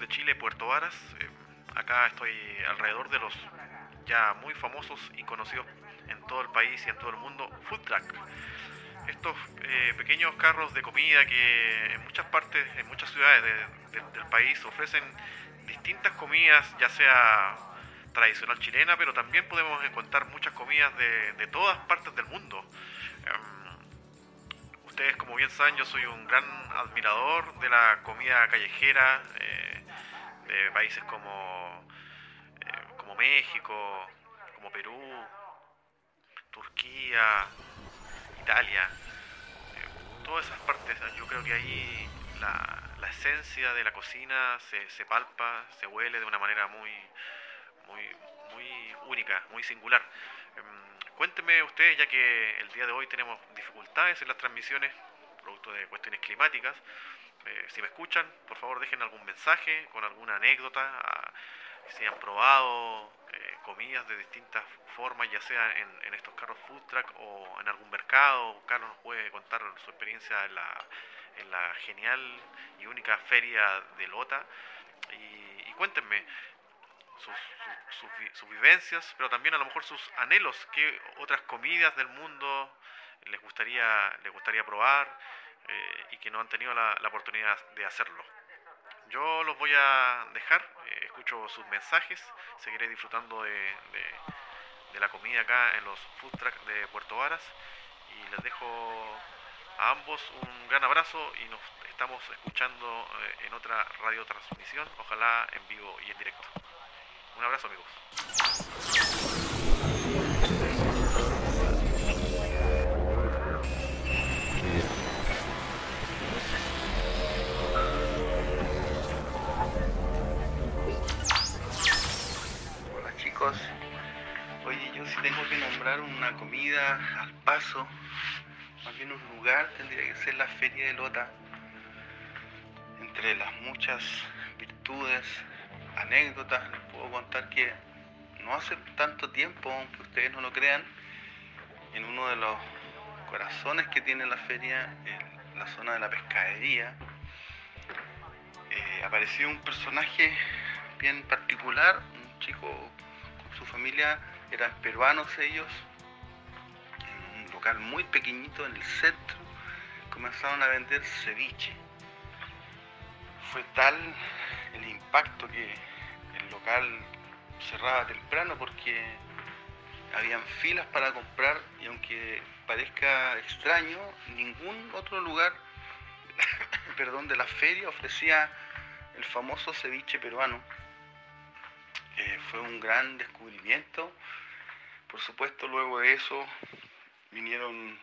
de Chile, Puerto Varas. Eh, acá estoy alrededor de los ya muy famosos y conocidos en todo el país y en todo el mundo food truck. Estos eh, pequeños carros de comida que en muchas partes, en muchas ciudades del país ofrecen distintas comidas, ya sea tradicional chilena, pero también podemos encontrar muchas comidas de, todas partes del mundo. Em, ustedes, como bien saben, yo soy un gran admirador de la comida callejera eh, países como, eh, como México, como Perú, Turquía, Italia, eh, todas esas partes. Yo creo que ahí la, la esencia de la cocina se, se palpa, se huele de una manera muy muy, muy única, muy singular. Em, cuénteme ustedes, ya que el día de hoy tenemos dificultades en las transmisiones, producto de cuestiones climáticas, eh, si me escuchan, por favor dejen algún mensaje con alguna anécdota, ah, si han probado eh, comidas de distintas formas, ya sea en, estos carros food truck o en algún mercado. Carlos nos puede contar su experiencia en la, en la genial y única feria de Lota. Y, y cuéntenme, sus, vivencias, pero también a lo mejor sus anhelos, qué otras comidas del mundo les gustaría, les gustaría probar eh, y que no han tenido la, oportunidad de hacerlo. Yo los voy a dejar, eh, escucho sus mensajes, seguiré disfrutando de, de, la comida acá en los food trucks de Puerto Varas y les dejo a ambos un gran abrazo y nos estamos escuchando eh, en otra radio transmisión, ojalá en vivo y en directo. Un abrazo amigos. Nombrar una comida al paso, más bien un lugar, tendría que ser la Feria de Lota. Entre las muchas virtudes anécdotas, les puedo contar que no hace tanto tiempo, aunque ustedes no lo crean, en uno de los corazones que tiene la feria, en la zona de la pescadería, eh, apareció un personaje bien particular, un chico con su familia, eran peruanos ellos, en un local muy pequeñito en el centro, comenzaron a vender ceviche. Fue tal el impacto que el local cerraba temprano porque habían filas para comprar y aunque parezca extraño, ningún otro lugar, perdón, de la feria ofrecía el famoso ceviche peruano. Eh, fue un gran descubrimiento. Por supuesto, luego de eso vinieron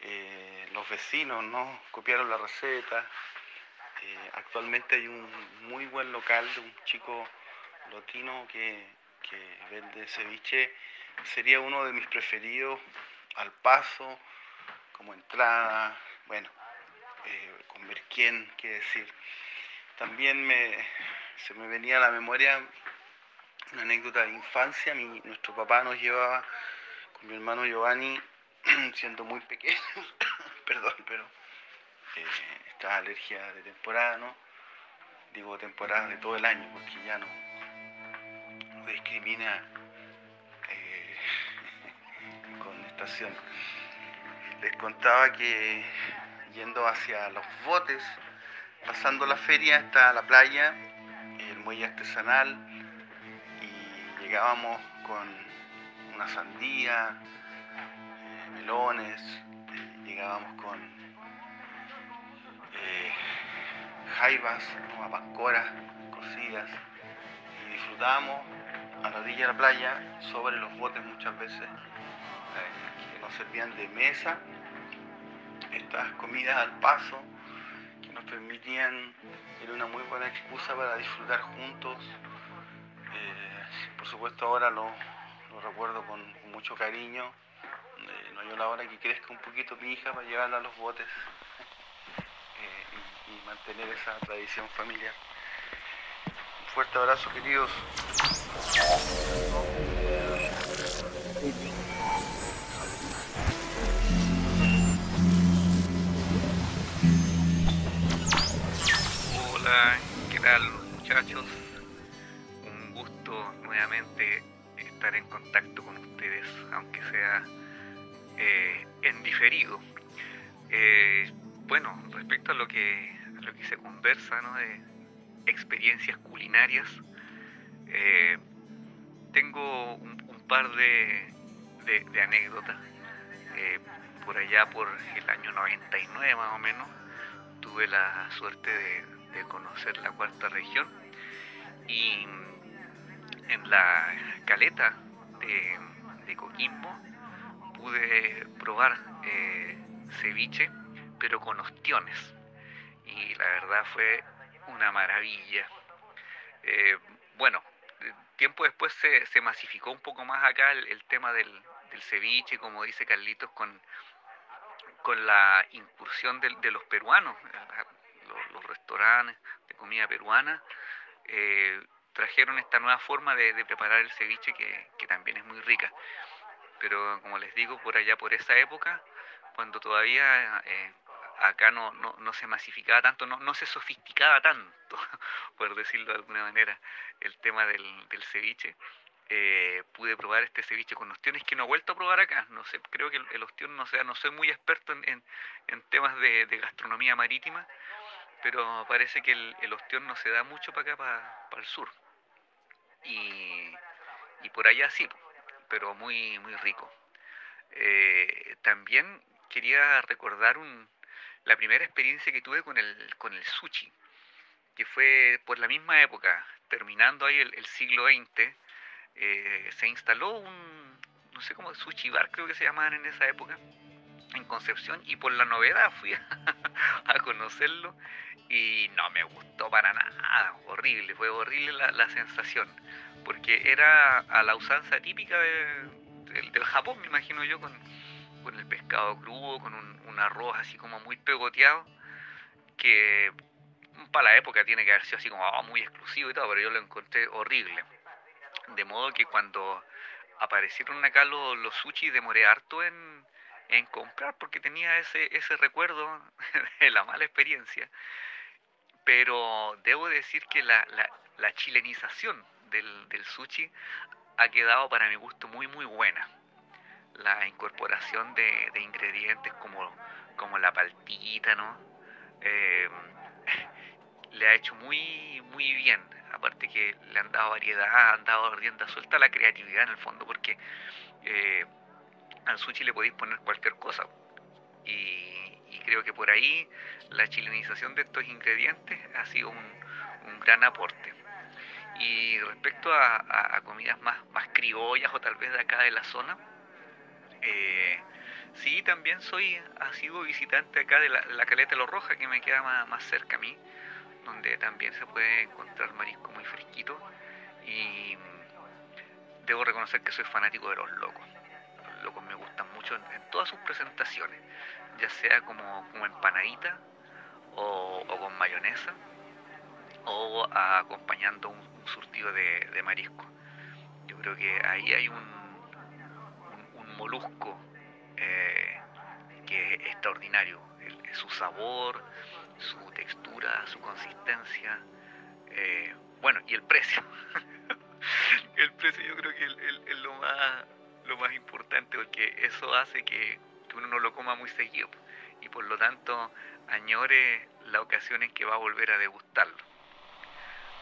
eh, los vecinos, ¿no? Copiaron la receta, eh, actualmente hay un muy buen local de un chico lotino que, vende ceviche. Sería uno de mis preferidos al paso, como entrada, bueno, eh, con ver quién, qué decir. También me, se me venía a la memoria una anécdota de infancia. Nuestro papá nos llevaba con mi hermano Giovanni, siendo muy pequeños, perdón, pero eh, esta alergia de temporada, ¿no? Digo temporada de todo el año, porque ya no, discrimina eh, con estación. Les contaba que yendo hacia los botes, pasando la feria hasta la playa, el muelle artesanal, llegábamos con una sandía, eh, melones, llegábamos con jaivas, apancoras cocidas y disfrutamos a la orilla de la playa sobre los botes muchas veces eh, que nos servían de mesa estas comidas al paso que nos permitían era una muy buena excusa para disfrutar juntos eh, por supuesto ahora lo, recuerdo con, mucho cariño eh, no hay la hora que crezca un poquito mi hija para llevarla a los botes y mantener esa tradición familiar. Un fuerte abrazo, queridos. Conversa, ¿no? de experiencias culinarias, tengo un, par de, de, anécdotas. por allá por el año 99 más o menos, tuve la suerte de, conocer la cuarta región y en la caleta de, Coquimbo pude probar eh, ceviche pero con ostiones y la verdad fue una maravilla. Eh, bueno, tiempo después se, masificó un poco más acá el, tema del, ceviche, como dice Carlitos, con, con la incursión de, los peruanos, los, restaurantes de comida peruana, eh, trajeron esta nueva forma de, preparar el ceviche que, también es muy rica. Pero como les digo, por allá, por esa época, cuando todavía eh, acá no, no, se masificaba tanto, no, no se sofisticaba tanto, por decirlo de alguna manera, el tema del, del ceviche, eh, pude probar este ceviche con ostiones que no he vuelto a probar acá. No sé, creo que el, ostión, no, sea, no soy muy experto en, en, temas de, gastronomía marítima, pero parece que el, el, ostión no se da mucho para acá, para, el sur. Y, y, por allá sí, pero muy, muy rico. Eh, también quería recordar un, la primera experiencia que tuve con el, con el sushi, que fue por la misma época, terminando ahí el, siglo XX eh, se instaló un, no sé cómo, sushi bar creo que se llamaban en esa época, en Concepción, y por la novedad fui a, conocerlo y no me gustó para nada, horrible, fue horrible la, sensación, porque era a la usanza típica del Japón, me imagino yo, con, con el pescado crudo, con un, arroz así como muy pegoteado, que para la época tiene que haber sido así como oh, muy exclusivo y todo, pero yo lo encontré horrible. De modo que cuando aparecieron acá los, los sushi demoré harto en, comprar porque tenía ese, ese recuerdo de la mala experiencia. Pero debo decir que la, la, chilenización del, del, sushi ha quedado para mi gusto muy muy buena. La incorporación de, ingredientes como, como la paltita, ¿no? Eh, le ha hecho muy muy bien aparte que le han dado variedad, han dado rienda suelta a la creatividad en el fondo, porque eh, al sushi le podéis poner cualquier cosa. Y, creo que por ahí la chilenización de estos ingredientes ha sido un, gran aporte. Y respecto a, comidas más, más criollas o tal vez de acá de la zona, eh, sí, también soy, ha sido visitante acá de la, Caleta de los que me queda más, cerca a mí donde también se puede encontrar marisco muy fresquito y debo reconocer que soy fanático de los locos. Los locos me gustan mucho en, todas sus presentaciones, ya sea como, como empanadita o, con mayonesa o acompañando un, surtido de, marisco. Yo creo que ahí hay un, molusco eh, que es extraordinario, su sabor, su textura, su consistencia, eh, bueno, y el precio. el precio yo creo que es lo, más, lo más importante porque eso hace que, uno no lo coma muy seguido y por lo tanto añore la ocasión en que va a volver a degustarlo.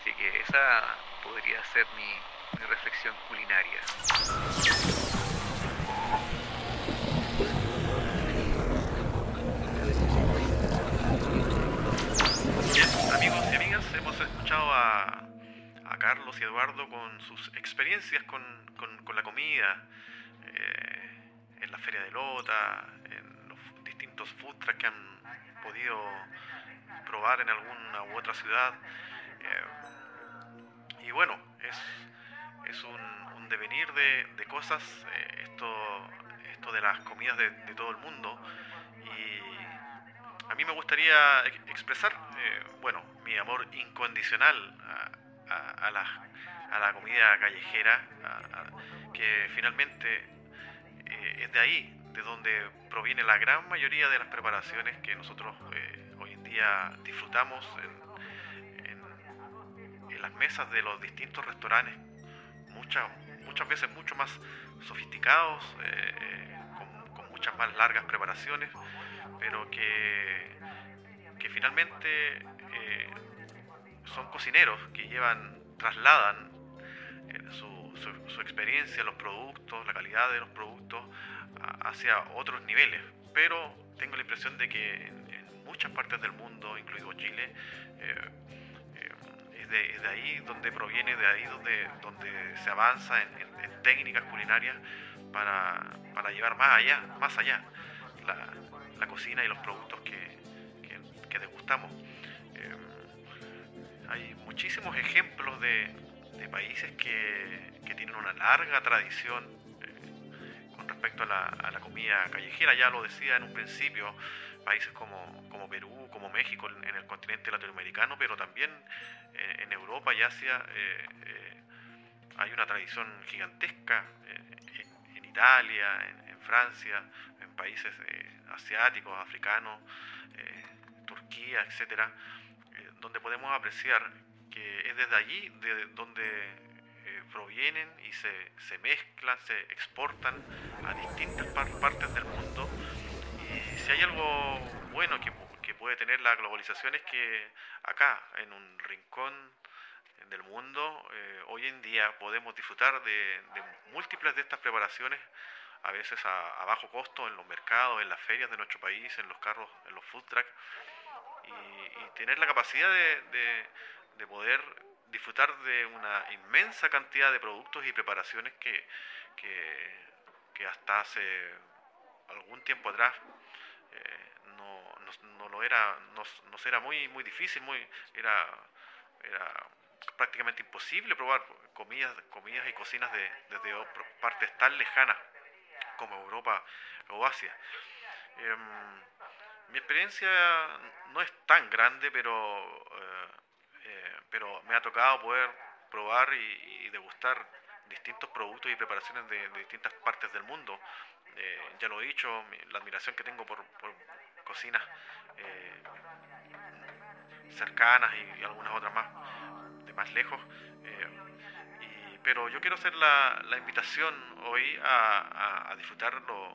Así que esa podría ser mi, mi reflexión culinaria. Amigos y amigas, hemos escuchado a, Carlos y Eduardo con sus experiencias con, la comida, eh, en la Feria de Lota, en los distintos food trucks que han podido probar en alguna u otra ciudad. Eh, y bueno, es, un, devenir de, cosas, eh, esto, esto de las comidas de, de todo el mundo. Y a mí me gustaría expresar, eh, bueno, mi amor incondicional a, la, comida callejera, que finalmente eh, es de ahí, de donde proviene la gran mayoría de las preparaciones que nosotros eh, hoy en día disfrutamos en, en, las mesas de los distintos restaurantes. Muchas, muchas veces mucho más sofisticados, eh, con, con, muchas más largas preparaciones, pero que, que finalmente son cocineros que llevan, trasladan su, su, experiencia, los productos, la calidad de los productos hacia otros niveles. Pero tengo la impresión de que en, muchas partes del mundo, incluido Chile, eh, eh, de, ahí donde proviene, de ahí donde, donde se avanza en, técnicas culinarias para, para, llevar más allá, más allá la, la cocina y los productos que, que, degustamos. Eh, hay muchísimos ejemplos de, de países que, que, tienen una larga tradición eh, con respecto a la, a la, comida callejera. Ya lo decía en un principio, países como, como Perú, como México en, el continente latinoamericano, pero también eh, en Europa y Asia eh, hay una tradición gigantesca. en Italia, en, Francia, en países asiáticos, africanos, Turquía, etcétera, donde podemos apreciar que es desde allí de donde eh, provienen y se, se, mezclan, se exportan a distintas partes del mundo. Si hay algo bueno que, puede tener la globalización es que acá, en un rincón del mundo, eh, hoy en día podemos disfrutar de, múltiples de estas preparaciones, a veces a, bajo costo en los mercados, en las ferias de nuestro país, en los carros, en los food trucks, y, tener la capacidad de, de de poder disfrutar de una inmensa cantidad de productos y preparaciones que, hasta hace algún tiempo atrás eh, no, no, lo era, nos, era muy, muy difícil, muy, era, era prácticamente imposible probar comidas, comidas y cocinas de, desde partes tan lejanas como Europa o Asia. Em, mi experiencia no es tan grande, pero eh, pero me ha tocado poder probar y, degustar distintos productos y preparaciones de, distintas partes del mundo. Eh, ya lo he dicho, la admiración que tengo por, cocinas eh, cercanas y, algunas otras más de más lejos. Eh, pero yo quiero hacer la, invitación hoy a, disfrutar lo,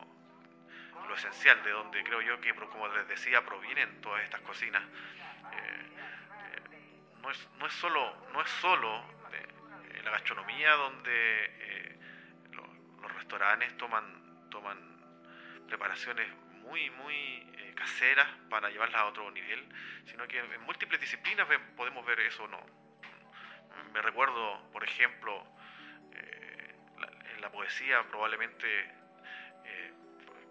lo, esencial, de donde creo yo que, como les decía, provienen todas estas cocinas no es, no es solo, no es solo eh, la gastronomía donde eh, los restaurantes toman, toman preparaciones muy, muy eh, caseras para llevarlas a otro nivel, sino que en, múltiples disciplinas podemos ver eso. ¿no? Me recuerdo, por ejemplo, en la poesía probablemente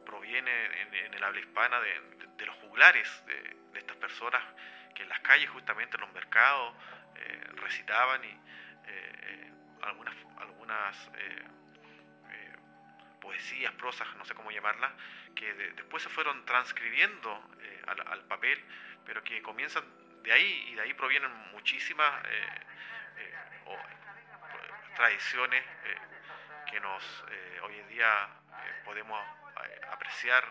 proviene en, el habla hispana de, los juglares de, de estas personas que en las calles, justamente en los mercados, eh, recitaban y eh, eh, algunas, algunas poesías, prosas, no sé cómo llamarlas, que después se fueron transcribiendo al, papel, pero que comienzan de ahí y de ahí provienen muchísimas tradiciones que nos hoy en día podemos apreciar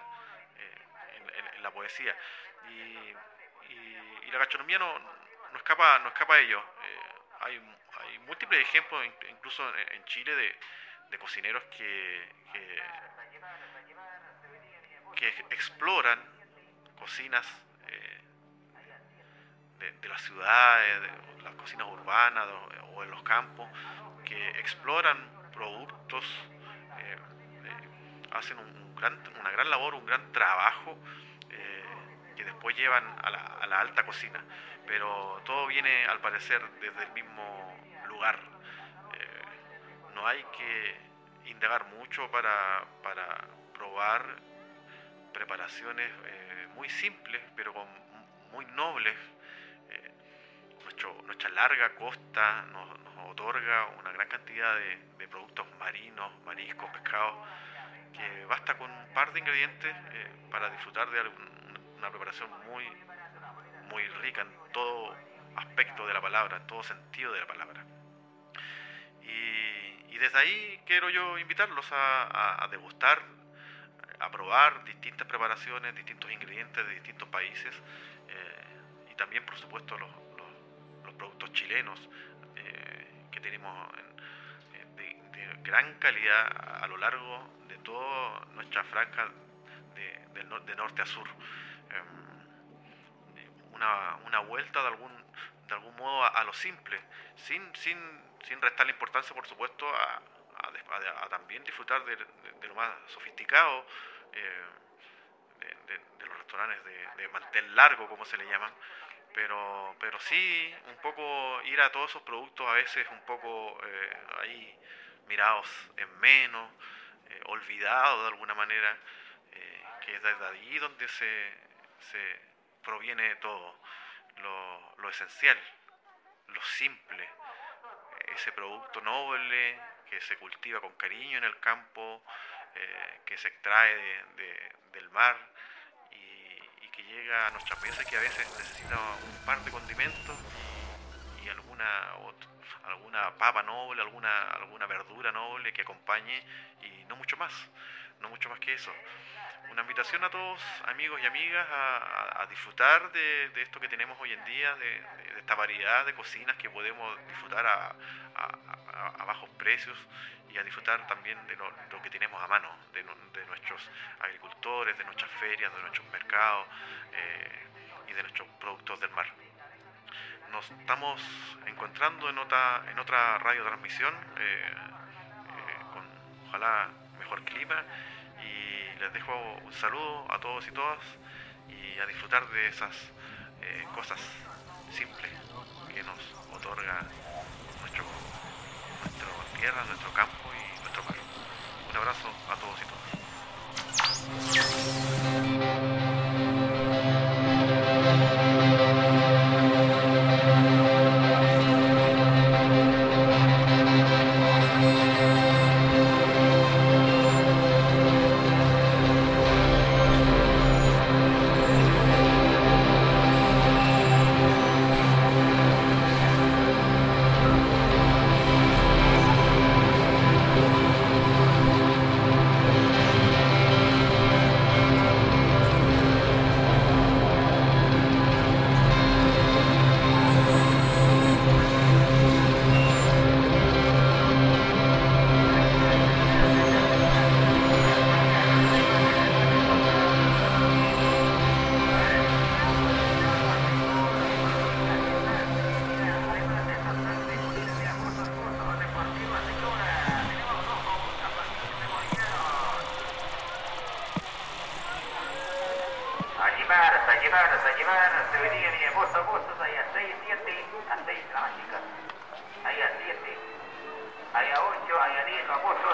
en, la poesía. Y la gastronomía no, no, escapa, no escapa de ello. Eh, hay, hay, múltiples ejemplos, incluso en, Chile, de, de, cocineros que, que, exploran cocinas eh, de, de, las ciudades, de las cocinas urbanas o en los campos, que exploran productos, eh, hacen un gran, una gran labor, un gran trabajo que después llevan a la, a la alta cocina. Pero todo viene, al parecer, desde el mismo. Eh, no hay que indagar mucho para, para probar preparaciones eh, muy simples, pero con, muy nobles. Eh, nuestra larga costa nos, otorga una gran cantidad de, de, productos marinos, mariscos, pescados, que basta con un par de ingredientes para disfrutar de algún, una preparación muy, muy rica en todo aspecto de la palabra, en todo sentido de la palabra. Y, desde ahí quiero yo invitarlos a, degustar, a probar distintas preparaciones, distintos ingredientes de distintos países eh, y también, por supuesto, los, los, productos chilenos eh, que tenemos de, gran calidad a lo largo de toda nuestra franja de, de norte a sur. Em, una, una, vuelta de algún, de algún modo a, lo simple, sin, sin, sin restar importancia, por supuesto, a, a, también disfrutar de, lo más sofisticado, eh, de, los restaurantes de, mantel largo, como se le llaman, pero, pero sí un poco ir a todos esos productos a veces un poco eh, ahí mirados en menos, eh, olvidados de alguna manera, que es desde allí donde se, se proviene todo, lo, lo esencial, lo simple, ese producto noble, que se cultiva con cariño en el campo, eh, que se extrae del mar y, que llega a nuestras mesas que a veces necesita un par de condimentos y, alguna alguna papa noble, alguna, alguna verdura noble que acompañe y no mucho más, no mucho más que eso una invitación a todos, amigos y amigas, a, disfrutar de, esto que tenemos hoy en día, de, esta variedad de cocinas que podemos disfrutar a, bajos precios y a disfrutar también de lo, que tenemos a mano, de, nuestros agricultores, de nuestras ferias, de nuestros mercados eh, y de nuestros productos del mar. Nos estamos encontrando en otra, en otra radiotransmisión, eh, eh, con ojalá mejor clima les dejo un saludo a todos y todas y a disfrutar de esas eh, cosas simples que nos otorga nuestro, nuestra tierra, nuestro campo y nuestro mar. Un abrazo a todos y todas. semana se venía de agosto a agosto, ahí a 6, 7, a 6 la más. Ahí a 7, ahí a 8, ahí a 10 agosto.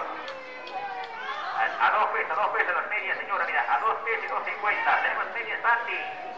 A, a, dos pesos, a dos pesos las medias, señora, mira, a dos pesos, 2.50, tenemos medias anti.